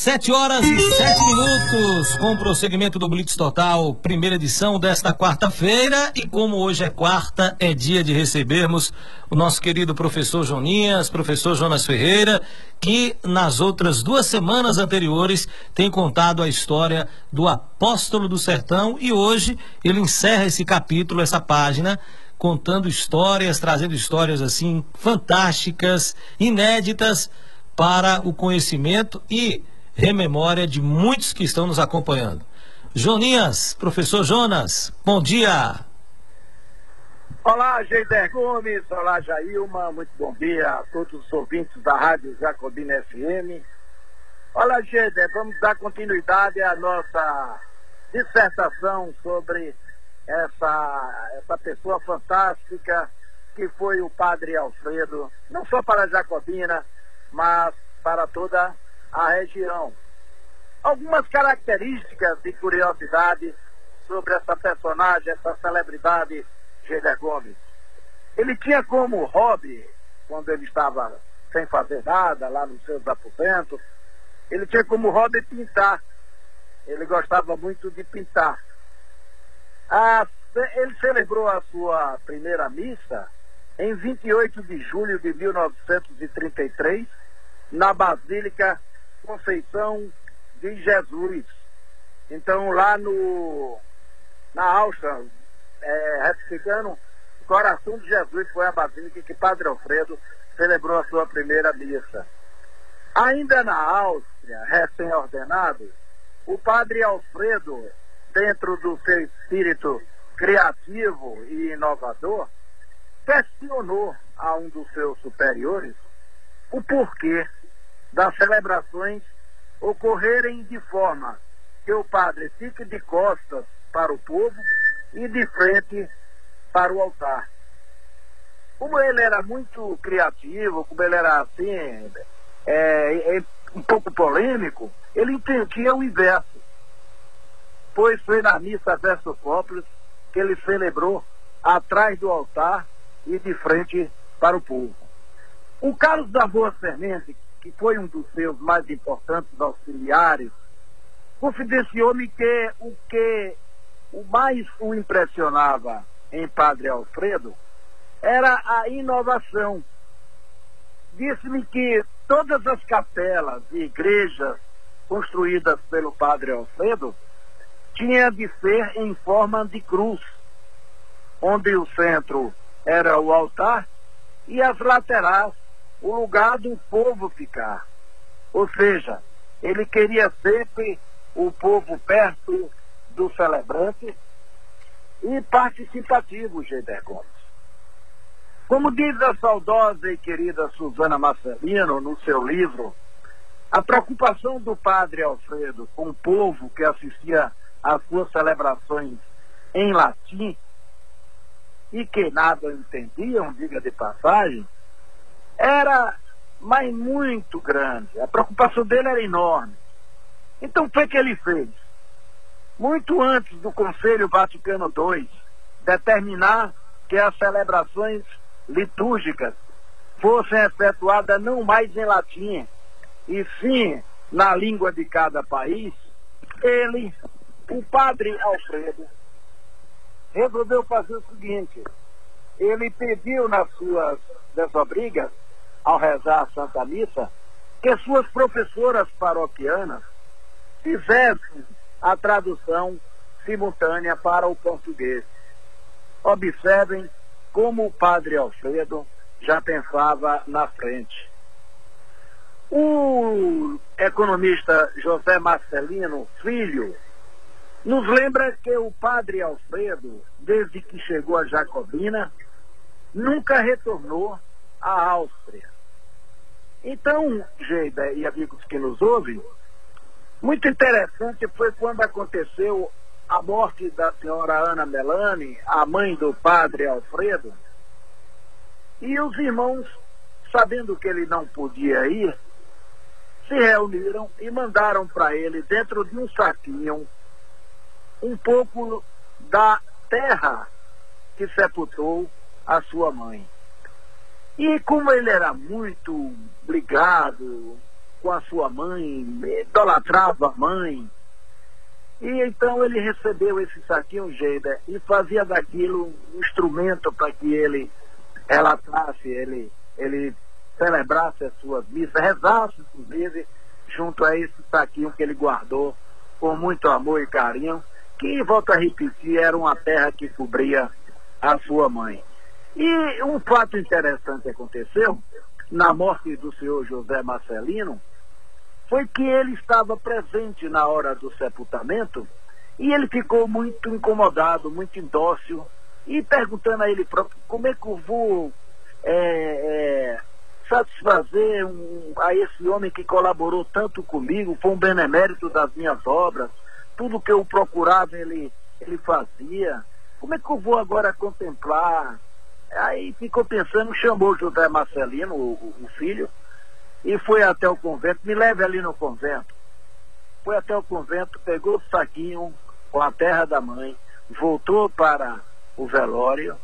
Sete horas e sete minutos, com o prosseguimento do Blitz Total, primeira edição desta quarta-feira. E como hoje é quarta, é dia de recebermos o nosso querido professor Joninhas, professor Jonas Ferreira, que nas outras duas semanas anteriores tem contado a história do apóstolo do sertão e hoje ele encerra esse capítulo, essa página, contando histórias, trazendo histórias assim fantásticas, inéditas para o conhecimento e rememória de muitos que estão nos acompanhando. Joninhas, professor Jonas, bom dia. Olá, Geider Gomes, olá, Jailma, muito bom dia a todos os ouvintes da Rádio Jacobina FM. Olá, Geider, vamos dar continuidade à nossa dissertação sobre essa, essa pessoa fantástica que foi o Padre Alfredo, não só para Jacobina, mas para toda a a região. Algumas características de curiosidade sobre essa personagem, essa celebridade Gêder Gomes. Ele tinha como hobby, quando ele estava sem fazer nada, lá nos seus aposentos, ele tinha como hobby pintar. Ele gostava muito de pintar. Ele celebrou a sua primeira missa em 28 de julho de 1933, na Basílica Conceição de Jesus. Então, lá no, na Áustria, é, Coração de Jesus foi a basílica que Padre Alfredo celebrou a sua primeira missa. Ainda na Áustria, recém-ordenado, o Padre Alfredo, dentro do seu espírito criativo e inovador, questionou a um dos seus superiores o porquê das celebrações ocorrerem de forma que o padre fique de costas para o povo e de frente para o altar. Como ele era muito criativo, como ele era assim, é, é, um pouco polêmico, ele entendia o inverso. Pois foi na missa verso Cópolis que ele celebrou atrás do altar e de frente para o povo. O Carlos da Boa Semente, que foi um dos seus mais importantes auxiliares, confidenciou-me que o que o mais o impressionava em Padre Alfredo era a inovação. Disse-me que todas as capelas e igrejas construídas pelo Padre Alfredo tinham de ser em forma de cruz, onde o centro era o altar e as laterais o lugar do povo ficar. Ou seja, ele queria sempre o povo perto do celebrante e participativo, Geider Gomes. Como diz a saudosa e querida Suzana Marcelino no seu livro, a preocupação do padre Alfredo com o povo que assistia às suas celebrações em latim e que nada entendiam, diga de passagem, era, mas muito grande. A preocupação dele era enorme. Então, o que, que ele fez? Muito antes do Conselho Vaticano II determinar que as celebrações litúrgicas fossem efetuadas não mais em latim, e sim na língua de cada país, ele, o padre Alfredo, resolveu fazer o seguinte: ele pediu nas suas desobrigas ao rezar a Santa Missa, que suas professoras paroquianas fizessem a tradução simultânea para o português. Observem como o padre Alfredo já pensava na frente. O economista José Marcelino Filho nos lembra que o padre Alfredo, desde que chegou a Jacobina, nunca retornou à Áustria. Então, Geida e amigos que nos ouvem, muito interessante foi quando aconteceu a morte da senhora Ana Melani, a mãe do padre Alfredo, e os irmãos, sabendo que ele não podia ir, se reuniram e mandaram para ele, dentro de um saquinho, um pouco da terra que sepultou a sua mãe. E como ele era muito ligado com a sua mãe, idolatrava a mãe. E então ele recebeu esse saquinho Geida e fazia daquilo um instrumento para que ele relatasse, ele, ele celebrasse as suas missas, rezasse inclusive junto a esse saquinho que ele guardou com muito amor e carinho, que, volto a repetir, era uma terra que cobria a sua mãe. E um fato interessante aconteceu na morte do senhor José Marcelino, foi que ele estava presente na hora do sepultamento e ele ficou muito incomodado, muito indócil, e perguntando a ele próprio como é que eu vou é, é, satisfazer um, a esse homem que colaborou tanto comigo, foi um benemérito das minhas obras, tudo que eu procurava ele, ele fazia. Como é que eu vou agora contemplar Aí ficou pensando, chamou José Marcelino, o, o, filho, e foi até o convento, me leve ali no convento. Foi até o convento, pegou o saquinho com a terra da mãe, voltou para o velório,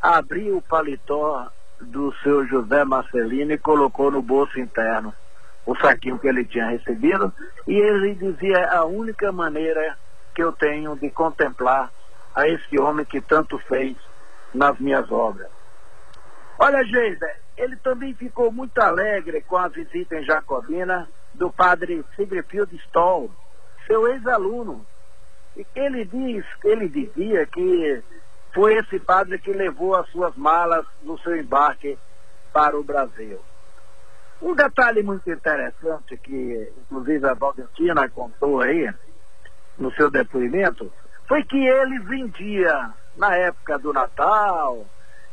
abriu o paletó do seu José Marcelino e colocou no bolso interno o saquinho que ele tinha recebido, e ele dizia a única maneira que eu tenho de contemplar a esse homem que tanto fez nas minhas obras. Olha, Geida, ele também ficou muito alegre com a visita em Jacobina do padre Sigrifield Stoll, seu ex-aluno. E ele diz, ele dizia que foi esse padre que levou as suas malas no seu embarque para o Brasil. Um detalhe muito interessante que, inclusive, a Valentina contou aí no seu depoimento, foi que ele vendia na época do Natal,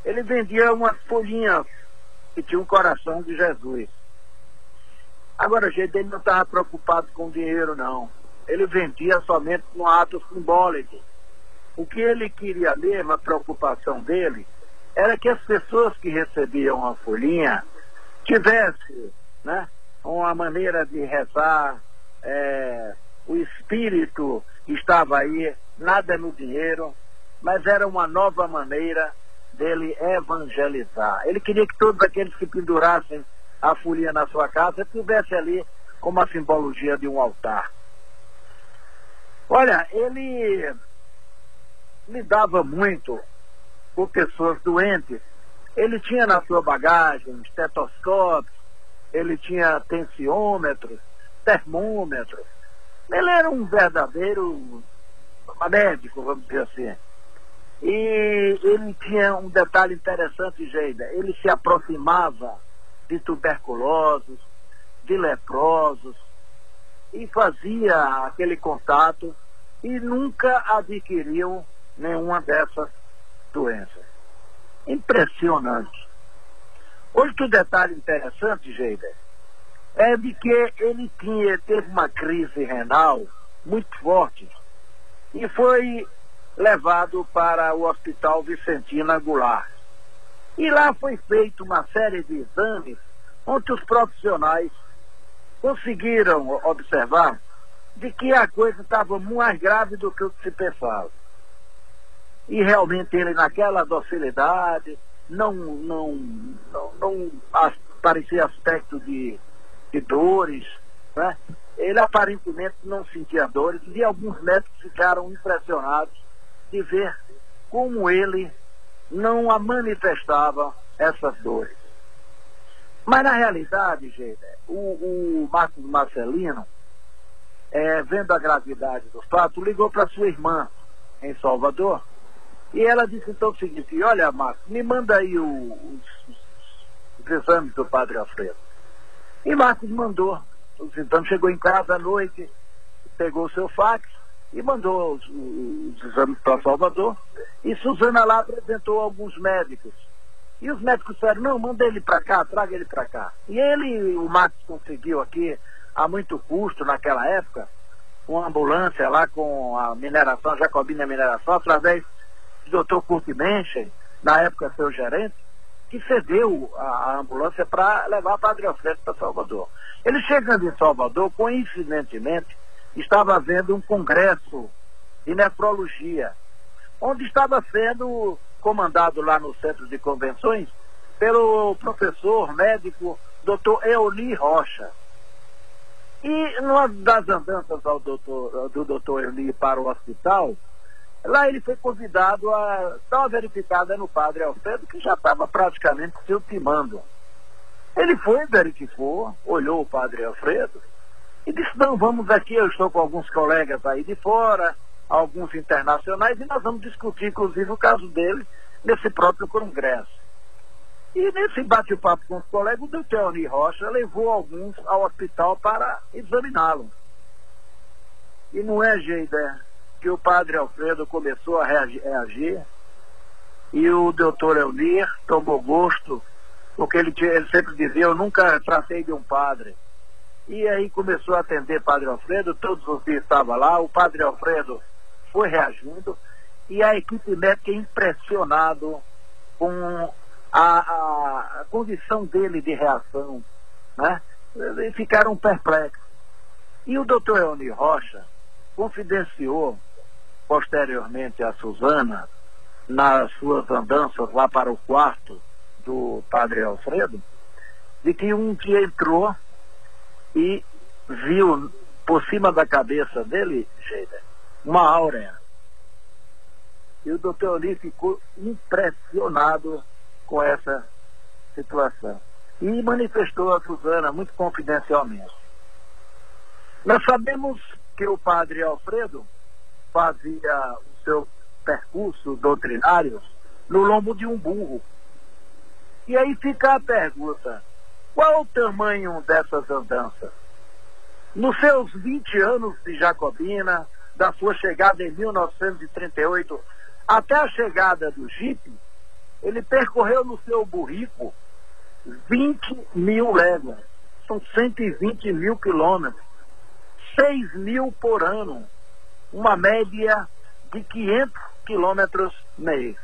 ele vendia umas folhinhas que tinham um coração de Jesus. Agora, gente, ele não estava preocupado com dinheiro, não. Ele vendia somente um ato simbólico. O que ele queria mesmo, a preocupação dele, era que as pessoas que recebiam a folhinha tivessem né, uma maneira de rezar, é, o espírito estava aí, nada no dinheiro, mas era uma nova maneira dele evangelizar. Ele queria que todos aqueles que pendurassem a folia na sua casa tivesse ali como a simbologia de um altar. Olha, ele lidava muito com pessoas doentes. Ele tinha na sua bagagem estetoscópios, ele tinha tensiômetros, termômetros. Ele era um verdadeiro médico, vamos dizer assim. E ele tinha um detalhe interessante, Geida. Ele se aproximava de tuberculosos, de leprosos, e fazia aquele contato e nunca adquiriu nenhuma dessas doenças. Impressionante. Outro detalhe interessante, Geida, é de que ele tinha, teve uma crise renal muito forte e foi levado para o Hospital Vicentina Goulart. E lá foi feita uma série de exames onde os profissionais conseguiram observar de que a coisa estava mais grave do que se pensava. E realmente ele naquela docilidade, não, não, não, não parecia aspecto de, de dores, né? ele aparentemente não sentia dores e alguns médicos ficaram impressionados de ver como ele não a manifestava essas dores. Mas na realidade, gente, o, o Marcos Marcelino, é, vendo a gravidade do fato, ligou para sua irmã em Salvador e ela disse então o seguinte, olha Marcos, me manda aí o, os, os, exames do Padre Alfredo. E Marcos mandou. Então chegou em casa à noite, pegou o seu fax e mandou os, os exames para Salvador. E Suzana lá apresentou alguns médicos. E os médicos disseram, não, manda ele para cá, traga ele para cá. E ele, o Max conseguiu aqui, a muito custo naquela época, uma ambulância lá com a mineração, Jacobina Mineração, através do Dr. Kurt Menchen, na época seu gerente, que cedeu a, a ambulância para levar Padre Alfredo para Salvador. Ele chegando em Salvador, coincidentemente, estava havendo um congresso de nefrologia, onde estava sendo comandado lá no centro de convenções pelo professor médico Dr. Euli Rocha. E numa das andanças ao doutor, do doutor Eli para o hospital, lá ele foi convidado a dar uma verificada no padre Alfredo, que já estava praticamente se ultimando. Ele foi, verificou, olhou o padre Alfredo e disse, não, vamos aqui, eu estou com alguns colegas aí de fora, alguns internacionais, e nós vamos discutir, inclusive, o caso dele nesse próprio congresso. E nesse bate-papo com os colegas, o doutor Oni Rocha levou alguns ao hospital para examiná-lo. E não é, Geida, que o padre Alfredo começou a reagir, e o doutor Elnir tomou gosto, porque ele, ele sempre dizia, eu nunca tratei de um padre. E aí começou a atender Padre Alfredo, todos os dias estava lá, o Padre Alfredo foi reagindo, e a equipe médica impressionado com a, a, condição dele de reação, né? E ficaram perplexos. E o doutor Eoni Rocha confidenciou posteriormente a Suzana, nas suas andanças lá para o quarto do padre Alfredo, de que um dia entrou e viu por cima da cabeça dele, Sheila, uma áurea. E o doutor Oli ficou impressionado com essa situação. E manifestou a Suzana muito confidencialmente. Nós sabemos que o padre Alfredo fazia o seu percurso doutrinário no lombo de um burro. E aí fica a pergunta: qual o tamanho dessas andanças? Nos seus 20 anos de Jacobina, da sua chegada em 1938 até a chegada do Jeep, ele percorreu no seu burrico 20 mil léguas. São 120 mil quilômetros. 6 mil por ano. Uma média de 500 quilômetros mês.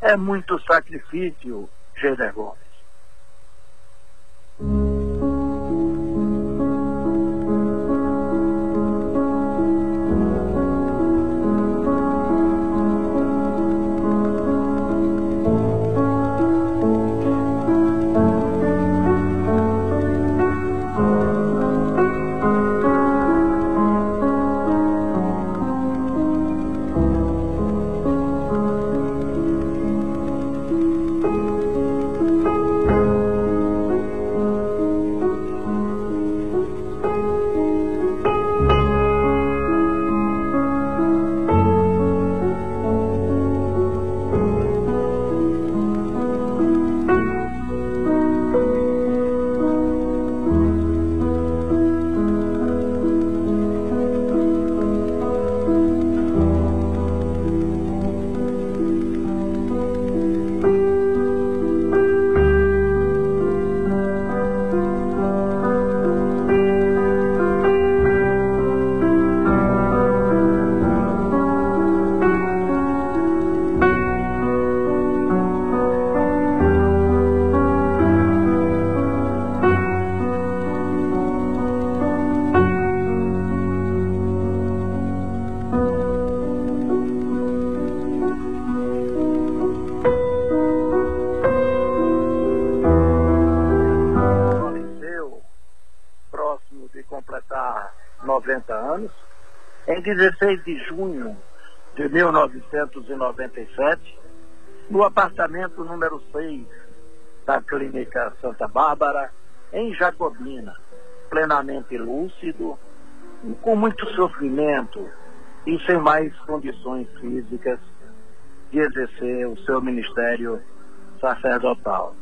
É muito sacrifício, Geder Gomes. Thank you. Anos. Em 16 de junho de 1997, no apartamento número 6 da Clínica Santa Bárbara, em Jacobina, plenamente lúcido, com muito sofrimento e sem mais condições físicas de exercer o seu ministério sacerdotal.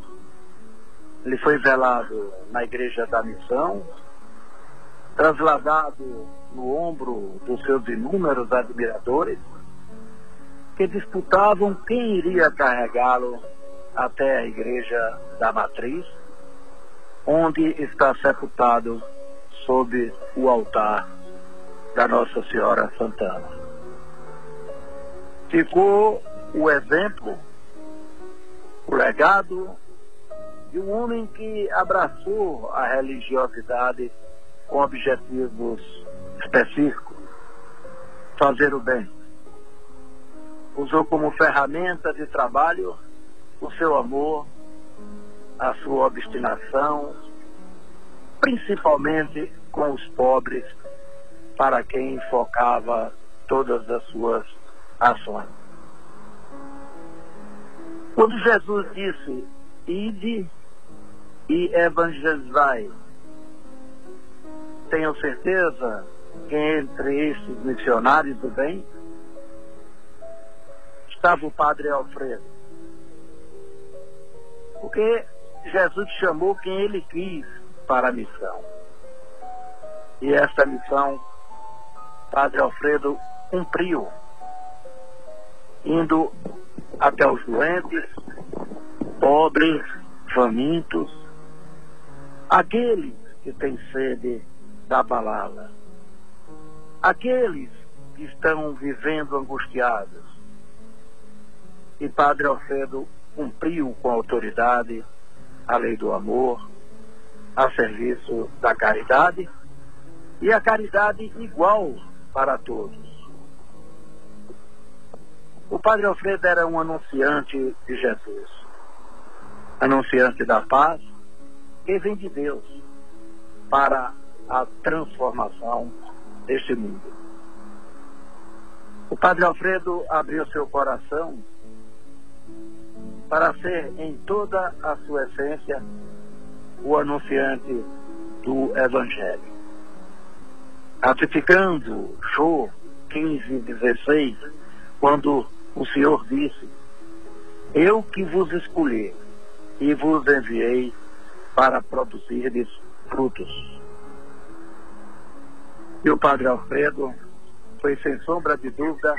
Ele foi velado na Igreja da Missão, trasladado no ombro dos seus inúmeros admiradores, que disputavam quem iria carregá-lo até a igreja da Matriz, onde está sepultado sob o altar da Nossa Senhora Santana. Ficou o exemplo, o legado de um homem que abraçou a religiosidade com objetivos específicos, fazer o bem. Usou como ferramenta de trabalho o seu amor, a sua obstinação, principalmente com os pobres, para quem focava todas as suas ações. Quando Jesus disse, ide e evangelizai, tenho certeza entre esses missionários do bem estava o padre Alfredo. Porque Jesus chamou quem ele quis para a missão. E essa missão, Padre Alfredo cumpriu, indo até os doentes, pobres, famintos, aqueles que têm sede da palavra, aqueles que estão vivendo angustiados. E Padre Alfredo cumpriu com autoridade a lei do amor, a serviço da caridade e a caridade igual para todos. O Padre Alfredo era um anunciante de Jesus, anunciante da paz, que vem de Deus para a transformação deste mundo. O Padre Alfredo abriu seu coração para ser em toda a sua essência o anunciante do Evangelho. Ratificando Jô 15 e 16, quando o Senhor disse: Eu que vos escolhi e vos enviei para produzir frutos. E o Padre Alfredo foi, sem sombra de dúvida,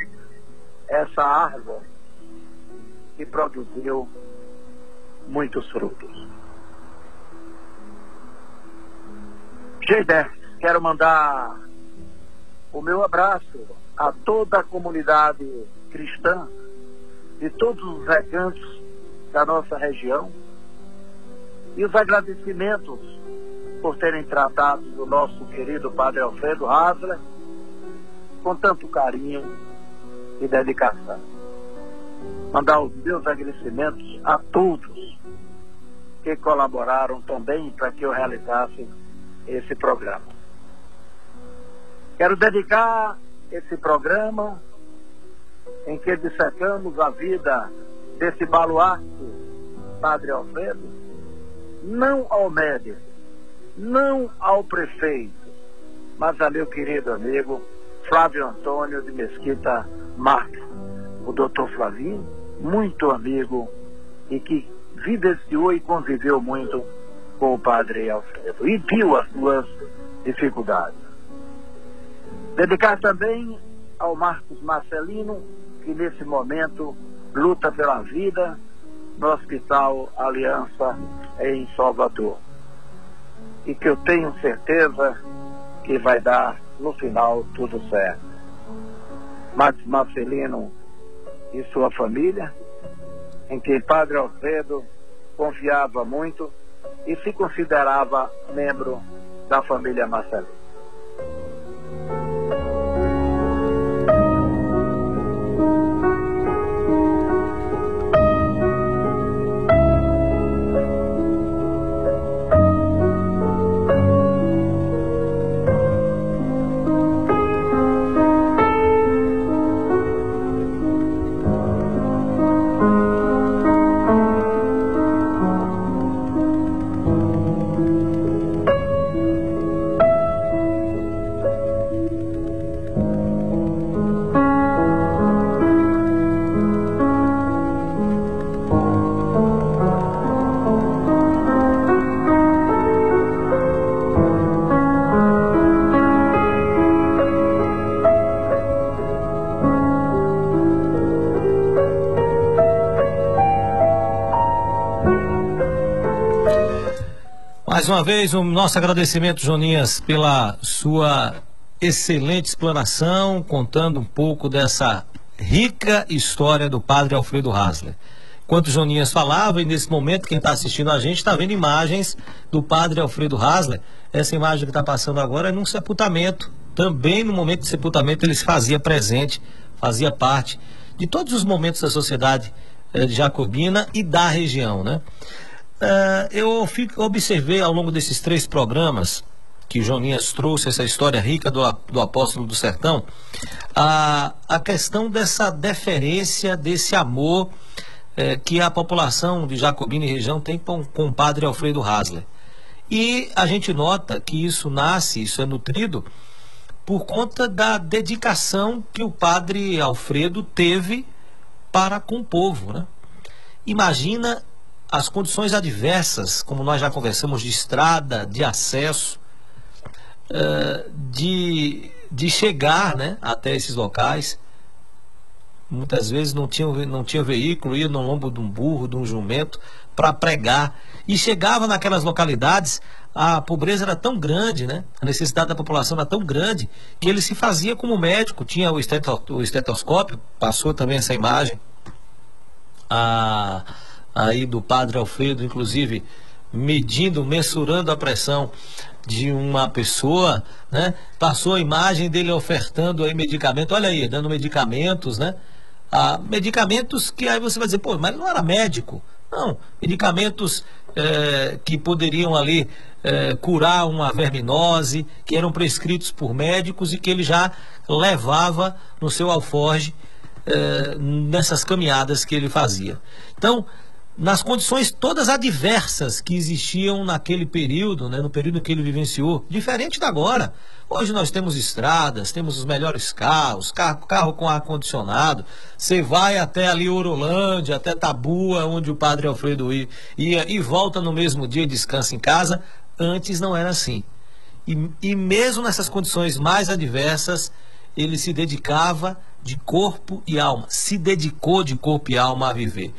essa árvore que produziu muitos frutos. Geidé, quero mandar o meu abraço a toda a comunidade cristã de todos os recantos da nossa região e os agradecimentos por terem tratado o nosso querido Padre Alfredo Hasler com tanto carinho e dedicação. Mandar os meus agradecimentos a todos que colaboraram também para que eu realizasse esse programa. Quero dedicar esse programa em que dissecamos a vida desse baluarte, Padre Alfredo, não ao médico, não ao prefeito, mas a meu querido amigo Flávio Antônio de Mesquita Marques, o doutor Flavinho, muito amigo e que vivenciou e conviveu muito com o padre Alfredo e viu as suas dificuldades. Dedicar também ao Marcos Marcelino, que nesse momento luta pela vida no Hospital Aliança em Salvador. E que eu tenho certeza que vai dar no final tudo certo. Marcos Marcelino e sua família, em quem Padre Alfredo confiava muito e se considerava membro da família Marcelino. Mais uma vez, o nosso agradecimento, Joninhas, pela sua excelente explanação, contando um pouco dessa rica história do padre Alfredo Hasler. Enquanto o Joninhas falava, e nesse momento quem está assistindo a gente está vendo imagens do padre Alfredo Hasler. Essa imagem que está passando agora é num sepultamento. Também no momento de sepultamento ele se fazia presente, fazia parte de todos os momentos da sociedade eh, jacobina e da região, né? Uh, eu fico, observei ao longo desses três programas que Joninhas trouxe essa história rica do, do apóstolo do sertão, a, a questão dessa deferência, desse amor é, que a população de Jacobina e região tem com, com o padre Alfredo Hasler. E a gente nota que isso nasce, isso é nutrido por conta da dedicação que o padre Alfredo teve para com o povo. Né? Imagina as condições adversas, como nós já conversamos, de estrada, de acesso, uh, de, de chegar né, até esses locais. Muitas vezes não tinha, não tinha veículo, ia no lombo de um burro, de um jumento, para pregar. E chegava naquelas localidades, a pobreza era tão grande, né? a necessidade da população era tão grande, que ele se fazia como médico. Tinha o, esteto, o estetoscópio, passou também essa imagem. A aí do padre Alfredo, inclusive medindo, mensurando a pressão de uma pessoa, né? Passou a imagem dele ofertando aí medicamento, olha aí, dando medicamentos, né? Ah, medicamentos que aí você vai dizer, pô, mas não era médico. Não, medicamentos é, que poderiam ali é, curar uma verminose, que eram prescritos por médicos e que ele já levava no seu alforge é, nessas caminhadas que ele fazia. Então, nas condições todas adversas que existiam naquele período, né, no período que ele vivenciou, diferente da agora. Hoje nós temos estradas, temos os melhores carros, carro, carro com ar-condicionado. Você vai até ali Orolândia, até Tabua, onde o padre Alfredo ia, ia e volta no mesmo dia e descansa em casa. Antes não era assim. E, e mesmo nessas condições mais adversas, ele se dedicava de corpo e alma, se dedicou de corpo e alma a viver.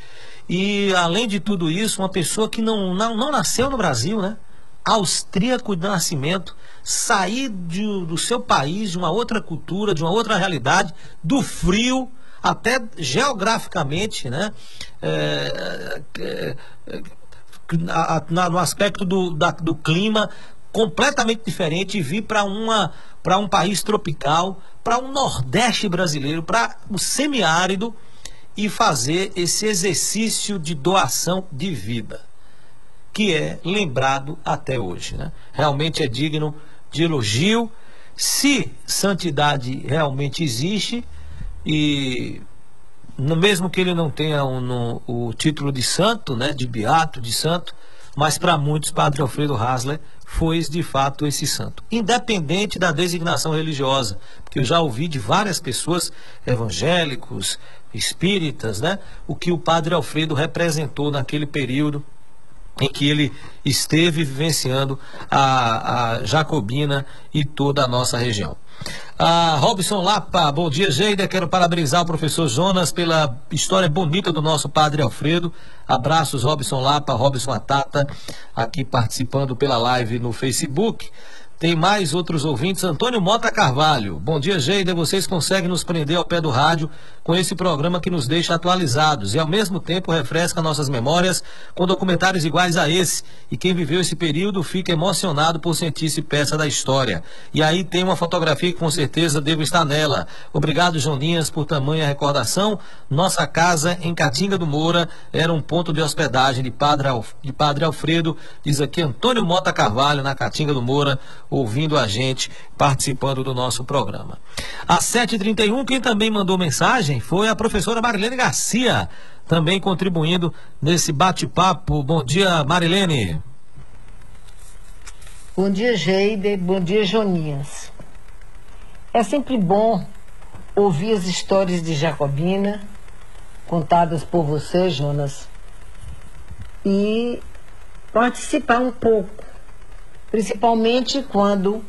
E, além de tudo isso, uma pessoa que não, não, não nasceu no Brasil, né? Austríaco de nascimento, sair de, do seu país, de uma outra cultura, de uma outra realidade, do frio, até geograficamente, né? É, é, é, no aspecto do, da, do clima completamente diferente e vir para uma para um país tropical, para um nordeste brasileiro, para o semiárido e fazer esse exercício de doação de vida, que é lembrado até hoje. Né? Realmente é digno de elogio. Se santidade realmente existe, e no mesmo que ele não tenha um, no, o título de santo, né, de beato, de santo, mas para muitos, Padre Alfredo Hasler foi de fato esse santo, independente da designação religiosa, porque eu já ouvi de várias pessoas, evangélicos, espíritas, né, o que o Padre Alfredo representou naquele período em que ele esteve vivenciando a, a Jacobina e toda a nossa região. Ah, Robson Lapa, bom dia, Geida. Quero parabenizar o professor Jonas pela história bonita do nosso padre Alfredo. Abraços, Robson Lapa, Robson Atata, aqui participando pela live no Facebook. Tem mais outros ouvintes. Antônio Mota Carvalho. Bom dia, Geida. Vocês conseguem nos prender ao pé do rádio com esse programa que nos deixa atualizados e, ao mesmo tempo, refresca nossas memórias com documentários iguais a esse. E quem viveu esse período fica emocionado por sentir-se peça da história. E aí tem uma fotografia que com certeza devo estar nela. Obrigado, Joninhas, por tamanha recordação. Nossa casa em Catinga do Moura era um ponto de hospedagem de Padre, Alf... de Padre Alfredo. Diz aqui Antônio Mota Carvalho, na Catinga do Moura ouvindo a gente, participando do nosso programa. Às 7h31, quem também mandou mensagem foi a professora Marilene Garcia, também contribuindo nesse bate-papo. Bom dia, Marilene. Bom dia, Geide. Bom dia, Joninhas. É sempre bom ouvir as histórias de Jacobina, contadas por você, Jonas, e participar um pouco principalmente quando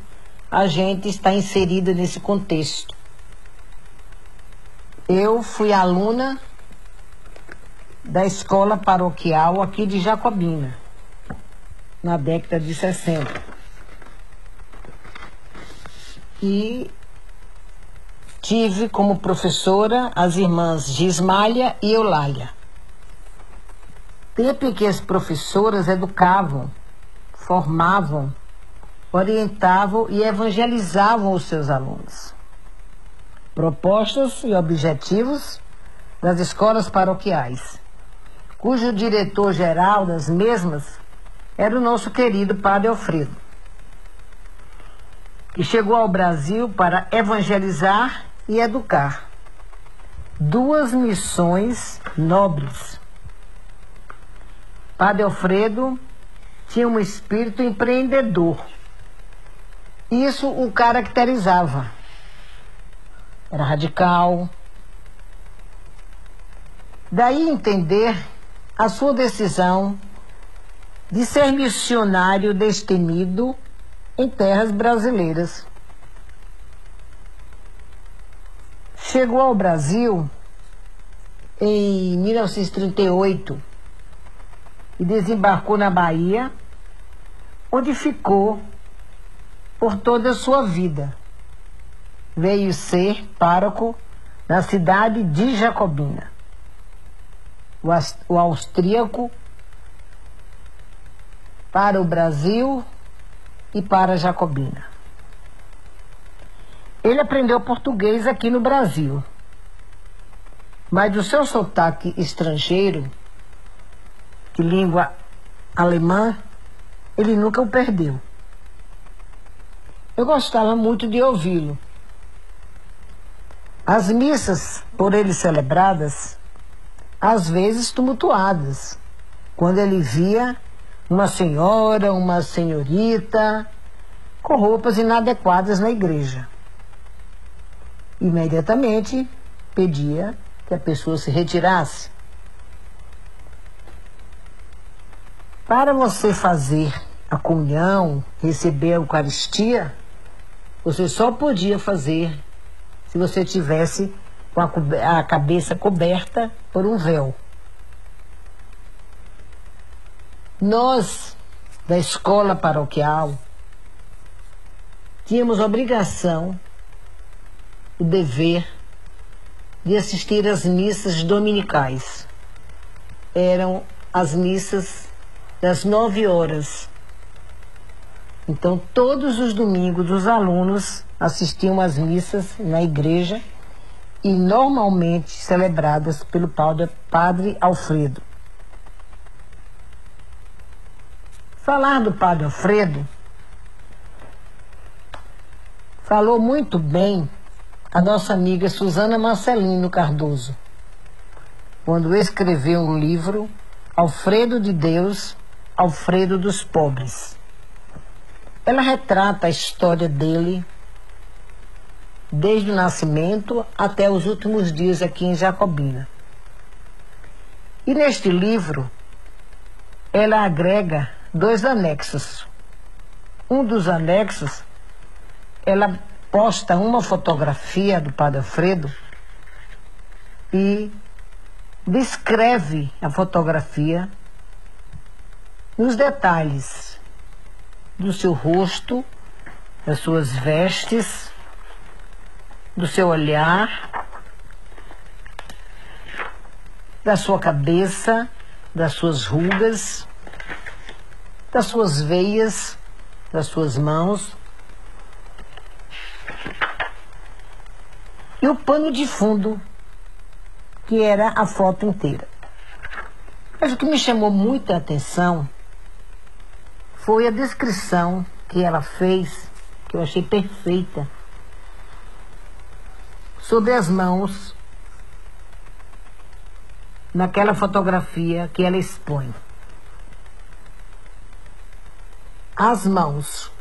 a gente está inserida nesse contexto. Eu fui aluna da escola paroquial aqui de Jacobina, na década de 60. E tive como professora as irmãs Gismália e Eulália. Tempo em que as professoras educavam formavam, orientavam e evangelizavam os seus alunos. Propostas e objetivos das escolas paroquiais. cujo diretor-geral das mesmas era o nosso querido Padre Alfredo, que chegou ao Brasil para evangelizar e educar. Duas missões nobres. Padre Alfredo tinha um espírito empreendedor. Isso o caracterizava. Era radical. Daí entender a sua decisão de ser missionário destemido em terras brasileiras. Chegou ao Brasil em 1938 e desembarcou na Bahia, onde ficou por toda a sua vida. Veio ser pároco na cidade de Jacobina. O austríaco para o Brasil e para Jacobina. Ele aprendeu português aqui no Brasil, mas do seu sotaque estrangeiro, de língua alemã, ele nunca o perdeu. Eu gostava muito de ouvi-lo. As missas por ele celebradas, às vezes tumultuadas, quando ele via uma senhora, uma senhorita, com roupas inadequadas na igreja. Imediatamente pedia que a pessoa se retirasse. Para você fazer a comunhão, receber a Eucaristia, você só podia fazer se você tivesse com a, a cabeça coberta por um véu. Nós, da escola paroquial, tínhamos obrigação, o dever de assistir às missas dominicais. Eram as missas das nove horas. Então, todos os domingos, os alunos assistiam às missas na igreja e normalmente celebradas pelo padre Alfredo. Falar do Padre Alfredo falou muito bem a nossa amiga Suzana Marcelino Cardoso, quando escreveu o livro Alfredo de Deus, Alfredo dos Pobres. Ela retrata a história dele desde o nascimento até os últimos dias aqui em Jacobina. E neste livro, ela agrega dois anexos. Um dos anexos, ela posta uma fotografia do Padre Alfredo e descreve a fotografia nos detalhes do seu rosto, das suas vestes, do seu olhar, da sua cabeça, das suas rugas das suas veias, das suas mãos. E o pano de fundo, que era a foto inteira. Mas o que me chamou muita atenção foi a descrição que ela fez, que eu achei perfeita, sobre as mãos naquela fotografia que ela expõe. as mãos,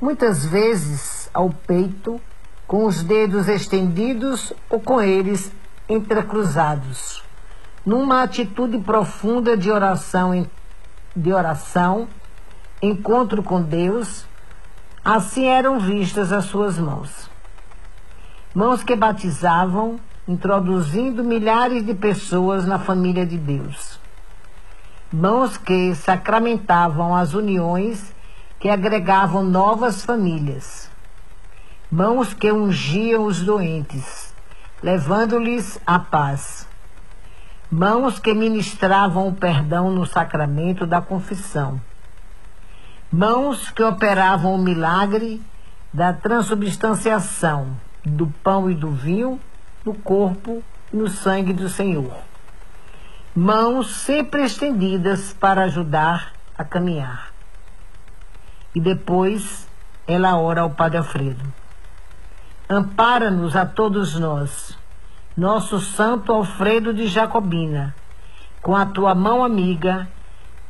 muitas vezes ao peito, com os dedos estendidos ou com eles entrecruzados, numa atitude profunda de oração, de oração, encontro com Deus, assim eram vistas as suas mãos. Mãos que batizavam, introduzindo milhares de pessoas na família de Deus. Mãos que sacramentavam as uniões que agregavam novas famílias, mãos que ungiam os doentes, levando-lhes a paz, mãos que ministravam o perdão no sacramento da confissão, mãos que operavam o milagre da transubstanciação do pão e do vinho no corpo e no sangue do Senhor mãos sempre estendidas para ajudar a caminhar. E depois ela ora ao Padre Alfredo. Ampara-nos a todos nós, nosso Santo Alfredo de Jacobina, com a tua mão amiga,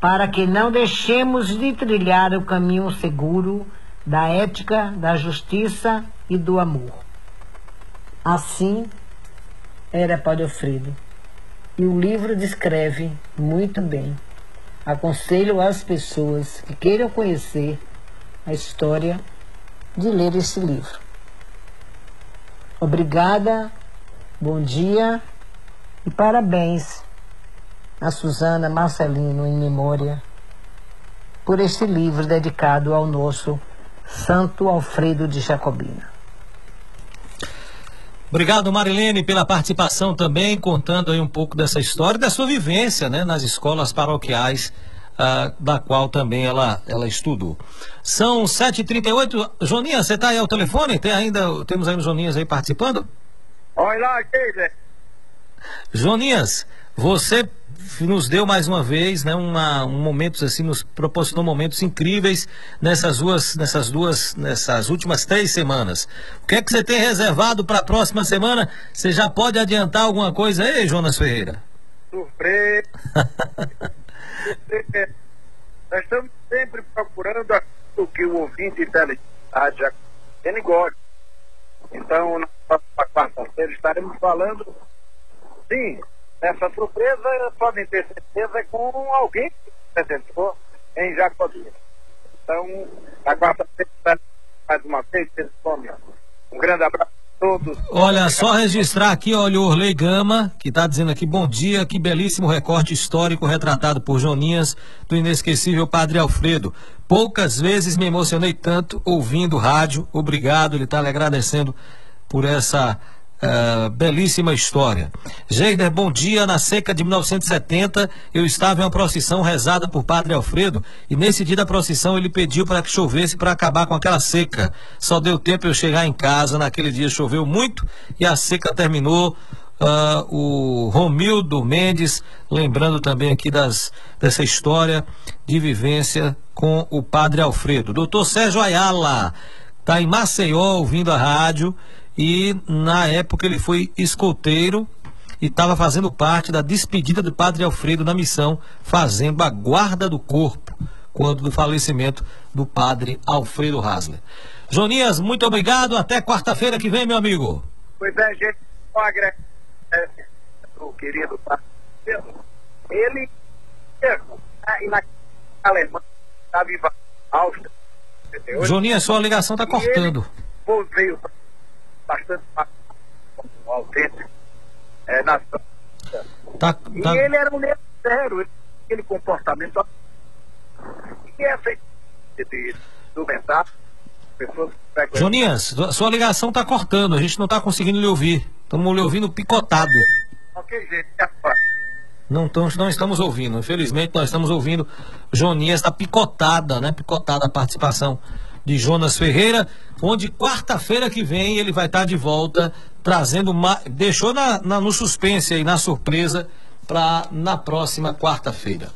para que não deixemos de trilhar o caminho seguro da ética, da justiça e do amor. Assim era Padre Alfredo. E o livro descreve muito bem. Aconselho às pessoas que queiram conhecer a história de ler esse livro. Obrigada, bom dia e parabéns a Suzana Marcelino em memória por este livro dedicado ao nosso Santo Alfredo de Jacobina. Obrigado, Marilene, pela participação também, contando aí um pouco dessa história, da sua vivência né, nas escolas paroquiais, uh, da qual também ela, ela estudou. São 7h38. Joninha, você está aí ao telefone? Tem ainda, temos aí os Joninhas aí participando? Olha lá, Keila. Joninhas, você nos deu mais uma vez, né, uma, um momentos assim, nos proporcionou momentos incríveis nessas duas, nessas duas, nessas últimas três semanas. O que é que você tem reservado para a próxima semana? Você já pode adiantar alguma coisa aí, Jonas Ferreira? Surpresa! Nós estamos sempre procurando o que o ouvinte inteligente ele gosta. Então, na próxima quarta-feira estaremos falando, sim, essa surpresa, podem ter certeza, é com alguém que se apresentou em Jacobina. Então, a quarta-feira, mais uma vez, um grande abraço a todos. Olha, só registrar aqui, olha, o Orley Gama, que está dizendo aqui, bom dia, que belíssimo recorte histórico retratado por Joninhas, do inesquecível Padre Alfredo. Poucas vezes me emocionei tanto ouvindo rádio. Obrigado, ele está lhe agradecendo por essa Uh, belíssima história. Geider, bom dia. Na seca de 1970, eu estava em uma procissão rezada por Padre Alfredo e nesse dia da procissão ele pediu para que chovesse para acabar com aquela seca. Só deu tempo eu chegar em casa. Naquele dia choveu muito e a seca terminou. Uh, o Romildo Mendes, lembrando também aqui das, dessa história de vivência com o Padre Alfredo. Doutor Sérgio Ayala está em Maceió ouvindo a rádio e na época ele foi escoteiro e estava fazendo parte da despedida do Padre Alfredo na missão, fazendo a guarda do corpo quando do falecimento do Padre Alfredo Hasler. Jonias, muito obrigado. Até quarta-feira que vem, meu amigo. Pois é, gente. O querido Padre ele aí na Alemanha, está viva Áustria. Joninha, sua ligação está cortando. Ele veio bastante autêntico é, na tá, tá... E ele era um negro sério, aquele comportamento. E essa de documentar pessoas Joninhas, sua ligação está cortando, a gente não está conseguindo lhe ouvir. Estamos lhe ouvindo picotado. Ok, gente, não, tamos, não estamos ouvindo. Infelizmente, nós estamos ouvindo Jonias da picotada, né? Picotada a participação de Jonas Ferreira, onde quarta-feira que vem ele vai estar de volta trazendo uma, deixou na, na, no suspense aí, na surpresa, para na próxima quarta-feira.